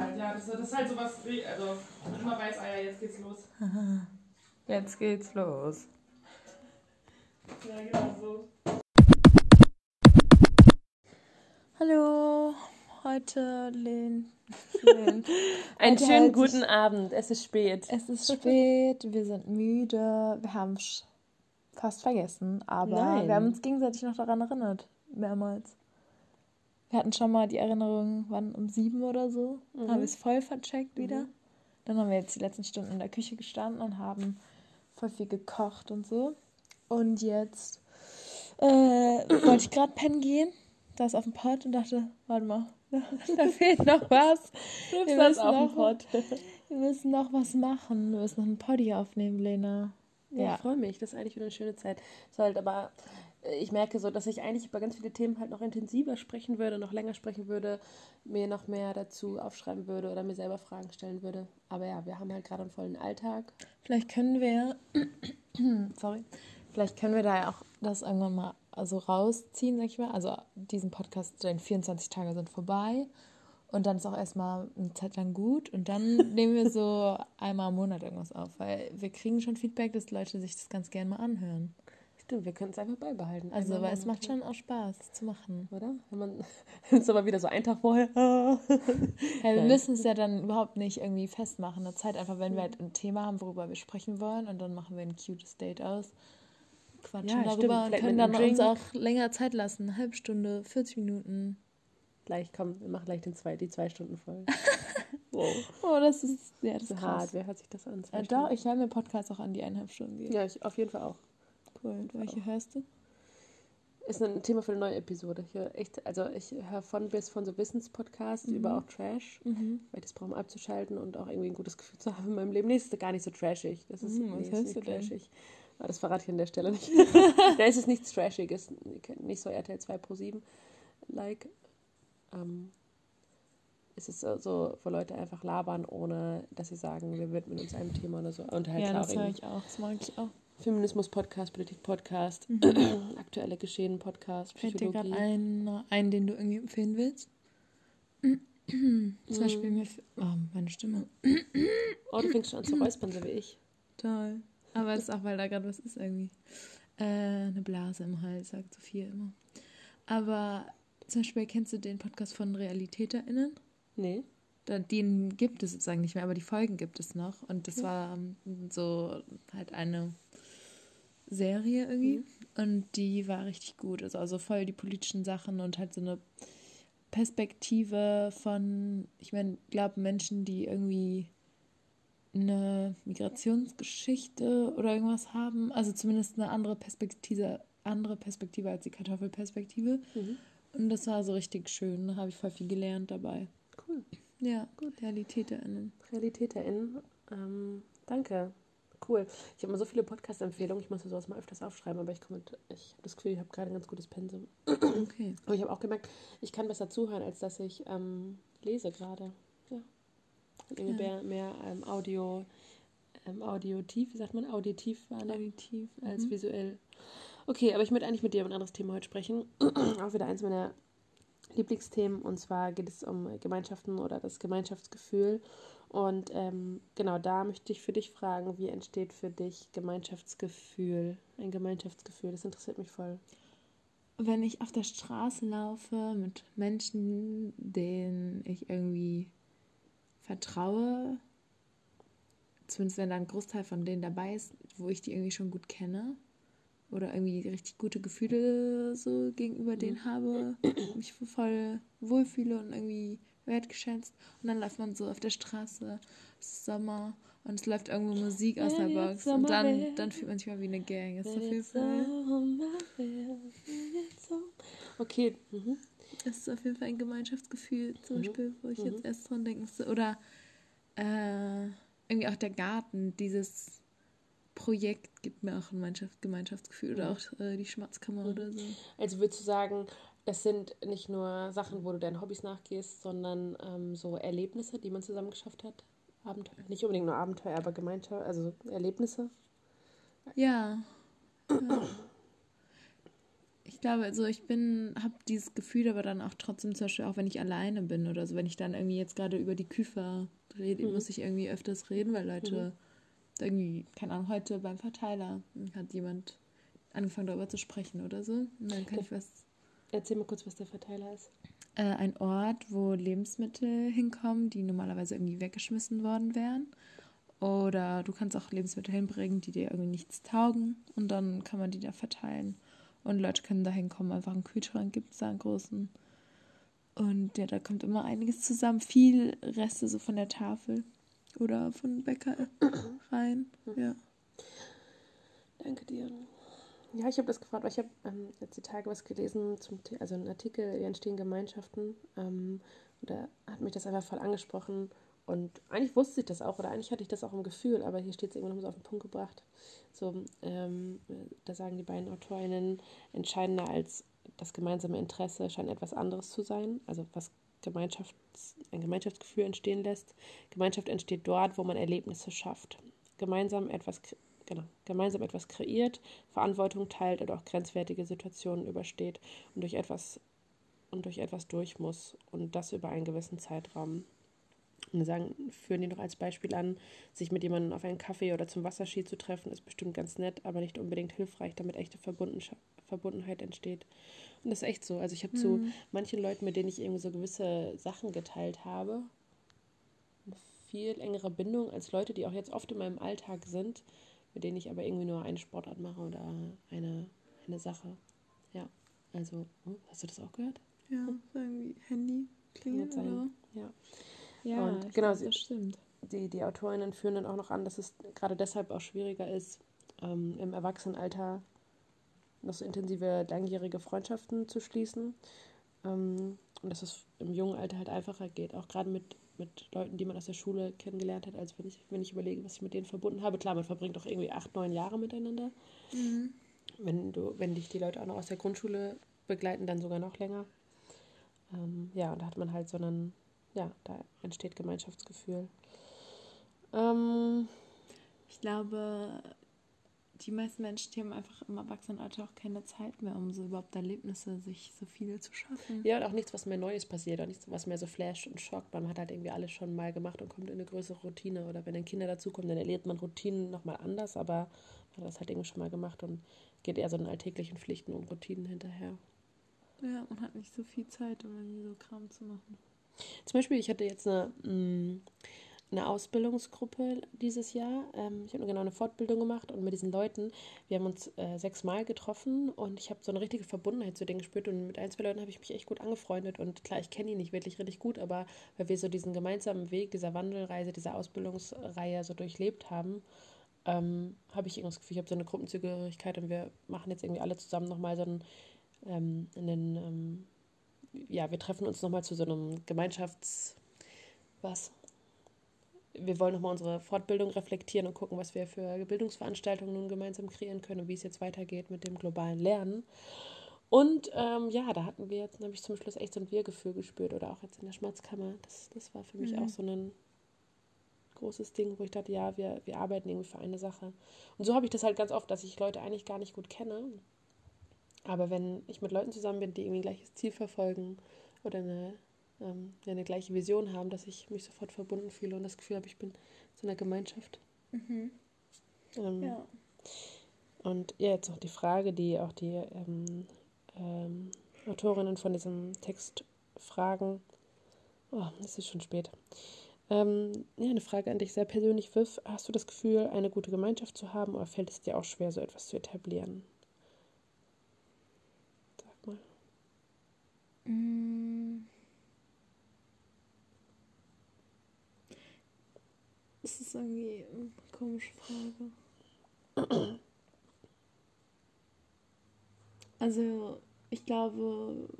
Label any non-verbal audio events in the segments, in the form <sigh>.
halt, ja. Das, das ist halt sowas, also immer weiß, ah ja, jetzt geht's los. <laughs> Jetzt geht's los. Ja, genau so. Hallo, heute. Lehn. <laughs> Einen Heute schönen halt guten Abend. Es ist spät. Es ist spät, wir sind müde, wir haben fast vergessen, aber Nein. wir haben uns gegenseitig noch daran erinnert, mehrmals. Wir hatten schon mal die Erinnerung, wann um sieben oder so, Mhm. haben wir es voll vercheckt wieder. Dann haben wir jetzt die letzten Stunden in der Küche gestanden und haben voll viel gekocht und so. Und jetzt äh, wollte ich gerade pennen gehen, saß auf dem Pott und dachte, warte mal, <laughs> da fehlt noch was. Wir das müssen, auf noch, Pott. <laughs> wir müssen noch was machen. Wir müssen noch einen Poddy aufnehmen, Lena. Ja, Ja. ich freue mich. Das ist eigentlich wieder eine schöne Zeit. Ist halt aber, ich merke so, dass ich eigentlich über ganz viele Themen halt noch intensiver sprechen würde, noch länger sprechen würde, mir noch mehr dazu aufschreiben würde oder mir selber Fragen stellen würde. Aber ja, wir haben halt gerade einen vollen Alltag. Vielleicht können wir, <clears throat> sorry, vielleicht können wir da ja auch das irgendwann mal also rausziehen, sag ich mal. Also diesen Podcast, deine 24 Tage sind vorbei. Und dann ist auch erstmal eine Zeit lang gut. Und dann <laughs> nehmen wir so einmal im Monat irgendwas auf. Weil wir kriegen schon Feedback, dass Leute sich das ganz gerne mal anhören. Stimmt, wir können es einfach beibehalten. Also, weil es macht schon auch Spaß zu machen. Oder? Wenn man <laughs> ist aber wieder so ein Tag vorher. Ja, wir müssen es ja dann überhaupt nicht irgendwie festmachen. Eine Zeit einfach, wenn wir halt ein Thema haben, worüber wir sprechen wollen. Und dann machen wir ein cutes Date aus. Quatschen Ja, stimmt. darüber und Vielleicht können dann uns auch länger Zeit lassen. Eine halbe Stunde, 40 Minuten. Gleich, komm, wir machen gleich den zwei, die zwei Stunden voll. <laughs> wow. Oh, das ist, ja, das ist hart. Wer hört sich das an? Äh, doch, ich höre mir Podcasts auch an, die eineinhalb Stunden gehen. Ja, ich, auf jeden Fall auch. Cool. Welche hörst du? Ist ein Thema für eine neue Episode. Ich höre echt, also ich höre von bis von so Wissenspodcasts über auch Trash, Mhm. weil ich das brauche, um abzuschalten und auch irgendwie ein gutes Gefühl zu haben in meinem Leben. Nee, es ist gar nicht so trashig. Das ist, Mhm, was nee, hörst ist du nicht denn? trashig. Aber das verrate ich an der Stelle nicht. <laughs> da ist es nichts Trashiges. Nicht so RTL 2 Pro 7 like. Ähm, es ist so, wo Leute einfach labern, ohne dass sie sagen, wir widmen uns einem Thema oder so. Und halt ja, das höre ich auch. Das mag ich auch. Feminismus-Podcast, Politik-Podcast, <clears throat> aktuelle Geschehen-Podcast, Mhm. Fällt dir gerade ein, ein, den du irgendwie empfehlen willst? Zum Beispiel mir. Oh, meine Stimme. Oh, du fängst schon an zu räuspern, so wie ich. Toll. Aber das ist auch, weil da gerade was ist irgendwie. Äh, eine Blase im Hals, sagt Sophia immer. Aber zum Beispiel kennst du den Podcast von RealitäterInnen? Nee. Da, den gibt es sozusagen nicht mehr, aber die Folgen gibt es noch. Und das war ähm, so halt eine Serie irgendwie. Und die war richtig gut. Also, also voll die politischen Sachen und halt so eine Perspektive von, ich meine, glaube Menschen, die irgendwie eine Migrationsgeschichte oder irgendwas haben. Also zumindest eine andere Perspektive, andere Perspektive als die Kartoffelperspektive. Mhm. Und das war so richtig schön. Da habe ich voll viel gelernt dabei. Cool. Ja, gut. RealitäterInnen. RealitäterInnen. Ähm, danke. Cool. Ich habe immer so viele Podcast-Empfehlungen. Ich muss mir sowas mal öfters aufschreiben, aber ich komme ich habe das Gefühl, ich habe gerade ein ganz gutes Pensum. Okay. Aber ich habe auch gemerkt, ich kann besser zuhören, als dass ich ähm, lese gerade. Ja. Und irgendwie Ja. mehr, mehr ähm, Audio, ähm, auditiv, wie sagt man, auditiv war ne? Auditiv. als Mhm. visuell. Okay, aber ich möchte eigentlich mit dir über ein anderes Thema heute sprechen. <clears throat> Auch wieder eins meiner Lieblingsthemen. Und zwar geht es um Gemeinschaften oder das Gemeinschaftsgefühl. Und ähm, genau da möchte ich für dich fragen, wie entsteht für dich Gemeinschaftsgefühl? Ein Gemeinschaftsgefühl, das interessiert mich voll. Wenn ich auf der Straße laufe mit Menschen, denen ich irgendwie vertraue, zumindest wenn da ein Großteil von denen dabei ist, wo ich die irgendwie schon gut kenne oder irgendwie richtig gute Gefühle so gegenüber denen habe, mich voll wohlfühle und irgendwie wertgeschätzt und dann läuft man so auf der Straße, es ist Sommer und es läuft irgendwo Musik aus der Box und dann, dann fühlt man sich mal wie eine Gang. Ist auf jeden Fall, Okay, mhm. das ist auf jeden Fall ein Gemeinschaftsgefühl, zum Mhm. Beispiel, wo ich Mhm. jetzt erst dran denken musste. Oder äh, irgendwie auch der Garten, dieses Projekt gibt mir auch ein Gemeinschaft, Gemeinschaftsgefühl oder Mhm. auch äh, die Schmatzkammer Mhm. oder so. Also würdest du sagen, das sind nicht nur Sachen, wo du deinen Hobbys nachgehst, sondern ähm, so Erlebnisse, die man zusammen geschafft hat? Abenteuer. Nicht unbedingt nur Abenteuer, aber Gemeinschaft, also Erlebnisse. Ja. ja. Ich glaube, also ich bin, habe dieses Gefühl aber dann auch trotzdem zum Beispiel auch, wenn ich alleine bin oder so, wenn ich dann irgendwie jetzt gerade über die Küfer rede, Mhm. muss ich irgendwie öfters reden, weil Leute irgendwie, keine Ahnung, heute beim Verteiler hat jemand angefangen darüber zu sprechen oder so. Und dann kann Das- ich was Erzähl mal kurz, was der Verteiler ist. äh, ein Ort, wo Lebensmittel hinkommen, die normalerweise irgendwie weggeschmissen worden wären. Oder du kannst auch Lebensmittel hinbringen, die dir irgendwie nichts taugen und dann kann man die da verteilen. Und Leute können da hinkommen, einfach einen Kühlschrank gibt es da einen großen. Und ja, da kommt immer einiges zusammen. Viel Reste so von der Tafel oder von Bäcker <clears throat> rein. Ja. Danke dir. Ja, ich habe das gefragt, weil ich habe ähm, jetzt die Tage was gelesen, zum, also einen Artikel, wie entstehen Gemeinschaften. Ähm, und da hat mich das einfach voll angesprochen. Und eigentlich wusste ich das auch, oder eigentlich hatte ich das auch im Gefühl, aber hier steht es irgendwann so auf den Punkt gebracht. So, ähm, da sagen die beiden AutorInnen, entscheidender als das gemeinsame Interesse scheint etwas anderes zu sein, also was Gemeinschafts-, ein Gemeinschaftsgefühl entstehen lässt. Gemeinschaft entsteht dort, wo man Erlebnisse schafft. Gemeinsam etwas, genau, gemeinsam etwas kreiert, Verantwortung teilt oder auch grenzwertige Situationen übersteht und durch etwas und durch etwas durch muss und das über einen gewissen Zeitraum. Und wir sagen, führen die noch als Beispiel an, sich mit jemandem auf einen Kaffee oder zum Wasserski zu treffen, ist bestimmt ganz nett, aber nicht unbedingt hilfreich, damit echte Verbundenheit entsteht. Und das ist echt so. Also ich habe zu manchen Leuten, mit denen ich irgendwie so gewisse Sachen geteilt habe, eine viel engere Bindung als Leute, die auch jetzt oft in meinem Alltag sind, mit denen ich aber irgendwie nur eine Sportart mache oder eine, eine Sache. Ja, also, hm, hast du das auch gehört? Ja, irgendwie Handy gut oder. Ja. Ja, Und genau, glaub, das stimmt. die, die Autorinnen führen dann auch noch an, dass es gerade deshalb auch schwieriger ist, ähm, im Erwachsenenalter noch so intensive, langjährige Freundschaften zu schließen. Ähm, und dass es im jungen Alter halt einfacher geht, auch gerade mit, mit Leuten, die man aus der Schule kennengelernt hat, als wenn ich, wenn ich überlege, was ich mit denen verbunden habe. Klar, man verbringt auch irgendwie acht, neun Jahre miteinander. Wenn du, wenn dich die Leute auch noch aus der Grundschule begleiten, dann sogar noch länger. Ähm, ja, und da hat man halt so einen, ja, da entsteht Gemeinschaftsgefühl. Ähm, Ich glaube, die meisten Menschen, die haben einfach im Erwachsenenalter auch keine Zeit mehr, um so überhaupt Erlebnisse, sich so viele zu schaffen. ja, und auch nichts, was mehr Neues passiert, auch nichts, was mehr so flasht und schockt. Man hat halt irgendwie alles schon mal gemacht und kommt in eine größere Routine. Oder wenn dann Kinder dazukommen, dann erlebt man Routinen nochmal anders, aber man hat das halt irgendwie schon mal gemacht und geht eher so den alltäglichen Pflichten und Routinen hinterher. Ja, und hat nicht so viel Zeit, um irgendwie so Kram zu machen. Zum Beispiel, ich hatte jetzt eine, mh, eine Ausbildungsgruppe dieses Jahr. Ähm, ich habe genau eine Fortbildung gemacht und mit diesen Leuten, wir haben uns äh, sechsmal getroffen und ich habe so eine richtige Verbundenheit zu denen gespürt und mit ein, zwei Leuten habe ich mich echt gut angefreundet und klar, ich kenne die nicht wirklich richtig gut, aber weil wir so diesen gemeinsamen Weg dieser Wandelreise, dieser Ausbildungsreihe so durchlebt haben, ähm, habe ich irgendwie das Gefühl, ich habe so eine Gruppenzugehörigkeit und wir machen jetzt irgendwie alle zusammen nochmal so einen, ähm, einen ähm, ja, wir treffen uns nochmal zu so einem Gemeinschafts... Was? Wir wollen nochmal unsere Fortbildung reflektieren und gucken, was wir für Bildungsveranstaltungen nun gemeinsam kreieren können und wie es jetzt weitergeht mit dem globalen Lernen. Und ähm, ja, da hatten wir jetzt, habe ich zum Schluss echt so ein Wir-Gefühl gespürt oder auch jetzt in der Schmerzkammer. Das, das war für mich Mhm. auch so ein großes Ding, wo ich dachte, ja, wir, wir arbeiten irgendwie für eine Sache. Und so habe ich das halt ganz oft, dass ich Leute eigentlich gar nicht gut kenne. Aber wenn ich mit Leuten zusammen bin, die irgendwie ein gleiches Ziel verfolgen oder eine, ähm, eine gleiche Vision haben, dass ich mich sofort verbunden fühle und das Gefühl habe, ich bin zu einer Gemeinschaft. Ähm, Ja. Und ja, jetzt noch die Frage, die auch die ähm, ähm, Autorinnen von diesem Text fragen. Oh, es ist schon spät. Ähm, ja, eine Frage an dich sehr persönlich, Viv. Hast du das Gefühl, eine gute Gemeinschaft zu haben oder fällt es dir auch schwer, so etwas zu etablieren? Sag mal. Das ist irgendwie eine komische Frage. Also, ich glaube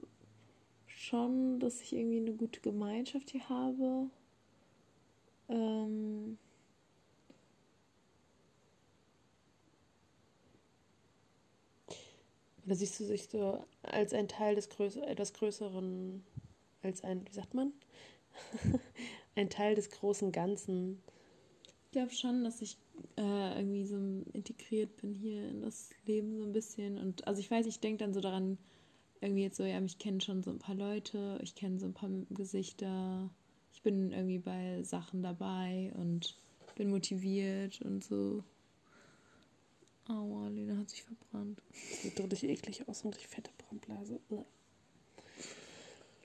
schon, dass ich irgendwie eine gute Gemeinschaft hier habe. Ähm, Oder siehst du dich so als ein Teil des Größ etwas Größeren, als ein, wie sagt man? <laughs> ein Teil des großen Ganzen. Ich glaube schon, dass ich äh, irgendwie so integriert bin hier in das Leben so ein bisschen. Und also ich weiß, ich denke dann so daran, irgendwie jetzt so, ja, mich kennen schon so ein paar Leute, ich kenne so ein paar Gesichter, ich bin irgendwie bei Sachen dabei und bin motiviert und so. Aua, Lena hat sich verbrannt. Sieht richtig eklig aus und richtig fette Brandblase.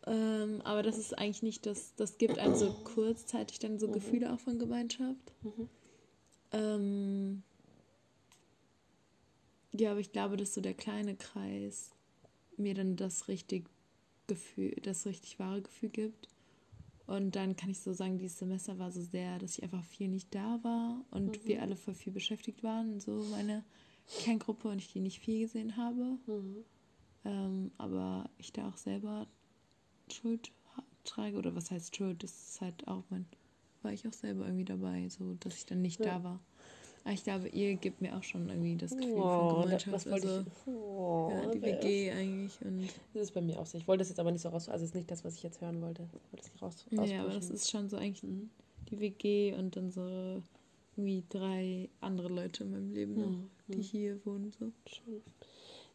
Ähm, aber das ist eigentlich nicht das, das gibt einem so <clears throat> kurzzeitig dann so Mhm. Gefühle auch von Gemeinschaft. Mhm. Ähm, ja, aber ich glaube, dass so der kleine Kreis mir dann das richtig Gefühl, das richtig wahre Gefühl gibt. Und dann kann ich so sagen, dieses Semester war so sehr, dass ich einfach viel nicht da war und Mhm. wir alle voll viel beschäftigt waren, so meine Kerngruppe und ich die nicht viel gesehen habe. Mhm. Ähm, aber ich da auch selber Schuld trage. Oder was heißt Schuld? Das ist halt auch mein. War ich auch selber irgendwie dabei, so dass ich dann nicht Ja. da war. Aber ich glaube, ihr gebt mir auch schon irgendwie das Gefühl Oh, von Gemeinschaft. was wollte also, ich? Oh, ja, die WG eigentlich. Und, Das ist bei mir auch so. Ich wollte das jetzt aber nicht so raus. Also, es ist nicht das, was ich jetzt hören wollte. Ich wollte das nicht raus. ja, aber das ist schon so eigentlich Mhm. die WG und dann so irgendwie drei andere Leute in meinem Leben noch, Mhm. die hier wohnen. So. Schon.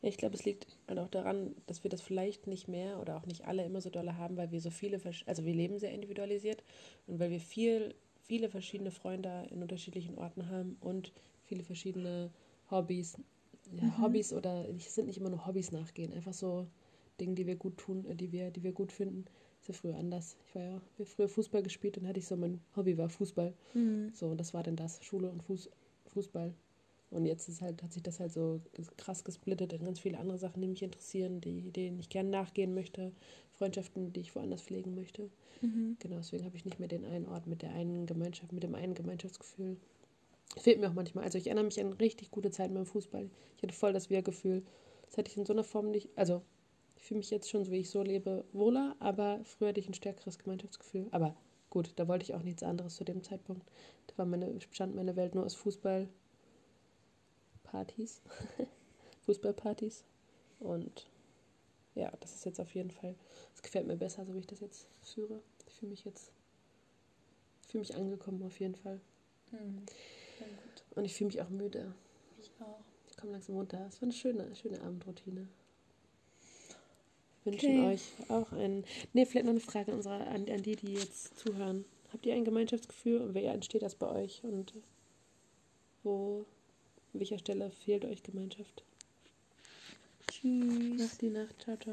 Ja, ich glaube, es liegt halt auch daran, dass wir das vielleicht nicht mehr oder auch nicht alle immer so dolle haben, weil wir so viele, versch- also wir leben sehr individualisiert und weil wir viel, viele verschiedene Freunde in unterschiedlichen Orten haben und viele verschiedene Hobbys. Ja, Mhm. Hobbys oder es sind nicht immer nur Hobbys nachgehen, einfach so Dinge, die wir gut tun, äh, die wir, die wir gut finden. Ist ja früher anders. Ich war ja, wir früher Fußball gespielt und hatte ich so mein Hobby war Fußball. So, und das war dann das, Schule und Fuß, Fußball. Und jetzt ist halt, hat sich das halt so krass gesplittet in ganz viele andere Sachen, die mich interessieren, die, denen ich gerne nachgehen möchte, Freundschaften, die ich woanders pflegen möchte. Mhm. Genau, deswegen habe ich nicht mehr den einen Ort mit der einen Gemeinschaft, mit dem einen Gemeinschaftsgefühl. Fehlt mir auch manchmal. Also ich erinnere mich an richtig gute Zeiten beim Fußball. Ich hatte voll das Wir-Gefühl. Das hatte ich in so einer Form nicht. Also ich fühle mich jetzt schon, so wie ich so lebe, wohler, aber früher hatte ich ein stärkeres Gemeinschaftsgefühl. Aber gut, da wollte ich auch nichts anderes zu dem Zeitpunkt. Da war meine, bestand meine Welt nur aus Fußball, Partys, <laughs> Fußballpartys. Und ja, das ist jetzt auf jeden Fall, es gefällt mir besser, so wie ich das jetzt führe. Ich fühle mich jetzt, fühle mich angekommen auf jeden Fall. Mhm. Und ich fühle mich auch müde. Ich auch. Ich komme langsam runter. Es war eine schöne, schöne Abendroutine. Wünschen Okay. euch auch einen. Ne, vielleicht noch eine Frage an, unsere, an, an die, die jetzt zuhören. Habt ihr ein Gemeinschaftsgefühl und wer entsteht das bei euch? Und wo, an welcher Stelle fehlt euch Gemeinschaft? Tschüss. Nacht die Nacht. Ciao, ciao.